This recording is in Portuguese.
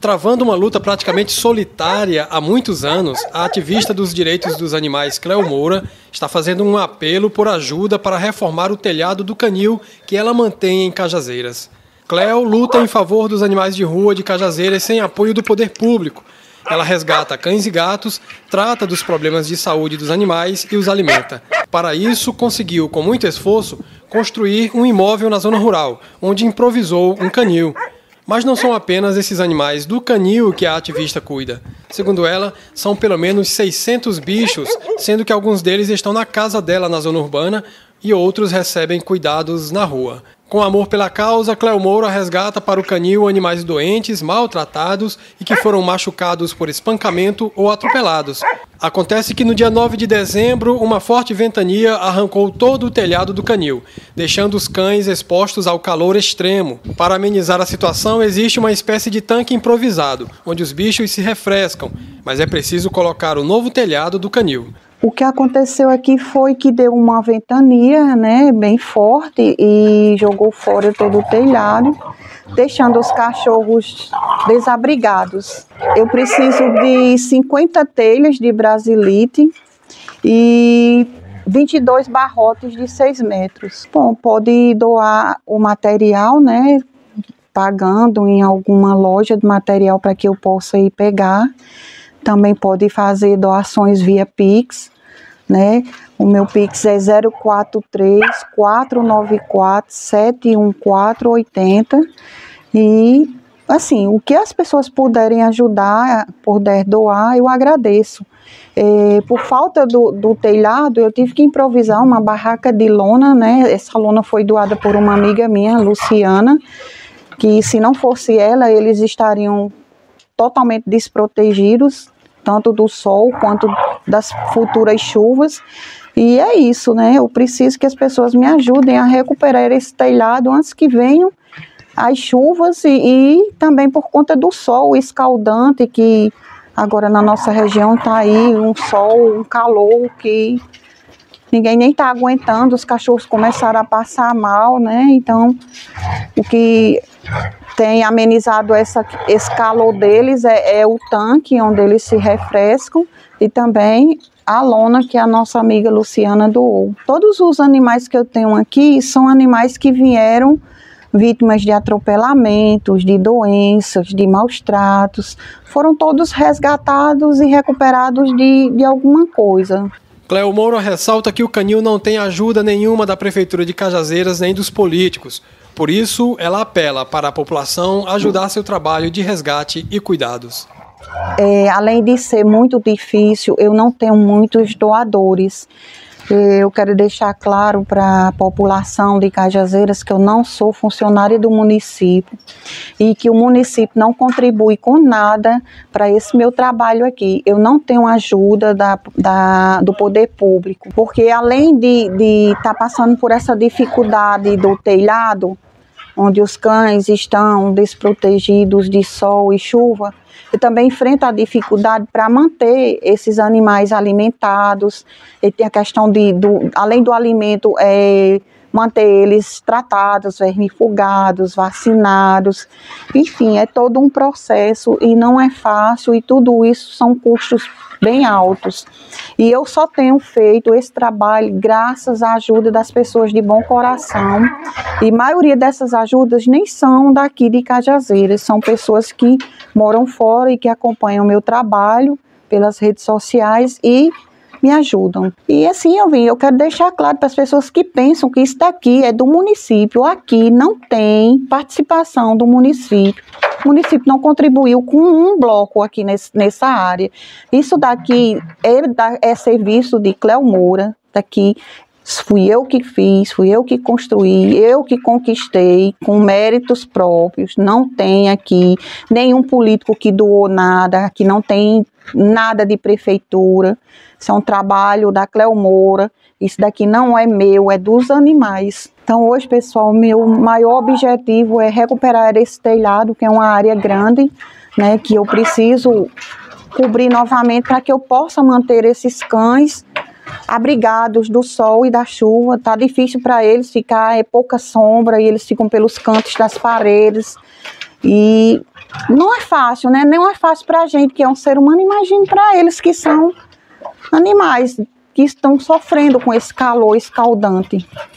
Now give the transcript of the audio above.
Travando uma luta praticamente solitária há muitos anos, a ativista dos direitos dos animais Cleo Moura está fazendo um apelo por ajuda para reformar o telhado do canil que ela mantém em Cajazeiras. Cleo luta em favor dos animais de rua de Cajazeiras sem apoio do poder público. Ela resgata cães e gatos, trata dos problemas de saúde dos animais e os alimenta. Para isso, conseguiu, com muito esforço, construir um imóvel na zona rural, onde improvisou um canil. Mas não são apenas esses animais do canil que a ativista cuida. Segundo ela, são pelo menos 600 bichos, sendo que alguns deles estão na casa dela na zona urbana e outros recebem cuidados na rua. Com amor pela causa, Cleo Moura resgata para o canil animais doentes, maltratados e que foram machucados por espancamento ou atropelados. Acontece que no dia 9 de dezembro, uma forte ventania arrancou todo o telhado do canil, deixando os cães expostos ao calor extremo. Para amenizar a situação, existe uma espécie de tanque improvisado, onde os bichos se refrescam, mas é preciso colocar o novo telhado do canil. O que aconteceu aqui foi que deu uma ventania, né, bem forte e jogou fora todo o telhado, deixando os cachorros desabrigados. Eu preciso de 50 telhas de brasilite e 22 barrotes de 6 metros. Bom, pode doar o material, né, pagando em alguma loja de material para que eu possa ir pegar também pode fazer doações via Pix, né? O meu Pix é 043 494 71480 e assim, o que as pessoas puderem ajudar, puder doar, eu agradeço. É, por falta do, do, telhado, eu tive que improvisar uma barraca de lona, né? Essa lona foi doada por uma amiga minha, Luciana, que se não fosse ela, eles estariam totalmente desprotegidos, tanto do sol quanto das futuras chuvas. E é isso, né? Eu preciso que as pessoas me ajudem a recuperar esse telhado antes que venham as chuvas e, e também por conta do sol escaldante que agora na nossa região está aí um sol, um calor que ninguém nem está aguentando, os cachorros começaram a passar mal, né? Então, o que tem amenizado essa, esse calor deles é, é, o tanque onde eles se refrescam e também a lona que a nossa amiga Luciana doou. Todos os animais que eu tenho aqui são animais que vieram vítimas de atropelamentos, de doenças, de maus tratos, foram todos resgatados e recuperados de, de alguma coisa. Cleo Moura ressalta que o canil não tem ajuda nenhuma da Prefeitura de Cajazeiras nem dos políticos. Por isso, ela apela para a população ajudar seu trabalho de resgate e cuidados. É, além de ser muito difícil, eu não tenho muitos doadores. Eu quero deixar claro para a população de Cajazeiras que eu não sou funcionária do município e que o município não contribui com nada para esse meu trabalho aqui. Eu não tenho ajuda da, da do poder público, porque além de estar tá passando por essa dificuldade do telhado, onde os cães estão desprotegidos de sol e chuva, e também enfrenta a dificuldade para manter esses animais alimentados. E tem a questão de, do, além do alimento, é, manter eles tratados, vermifugados, vacinados. Enfim, é todo um processo e não é fácil, e tudo isso são custos bem altos. E eu só tenho feito esse trabalho graças à ajuda das pessoas de bom coração. E maioria dessas ajudas nem são daqui de Cajazeiras, são pessoas que moram fora e que acompanham o meu trabalho pelas redes sociais e me ajudam. E assim eu vim, eu quero deixar claro para as pessoas que pensam que isso daqui é do município, aqui não tem participação do município. O município não contribuiu com um bloco aqui nesse, nessa área. Isso daqui é, é serviço de Cleo Moura, daqui fui eu que fiz, fui eu que construí, eu que conquistei com méritos próprios. Não tem aqui nenhum político que doou nada, aqui não tem nada de prefeitura. Isso é um trabalho da Cleo Moura. Isso daqui não é meu, é dos animais. Então, hoje, pessoal, meu maior objetivo é recuperar esse telhado, que é uma área grande, né, que eu preciso cobrir novamente para que eu possa manter esses cães abrigados do sol e da chuva. Tá difícil para eles ficar, é pouca sombra e eles ficam pelos cantos das paredes. E não é fácil, né? Não é fácil para a gente que é um ser humano, imagine para eles que são animais que estão sofrendo com esse calor escaldante.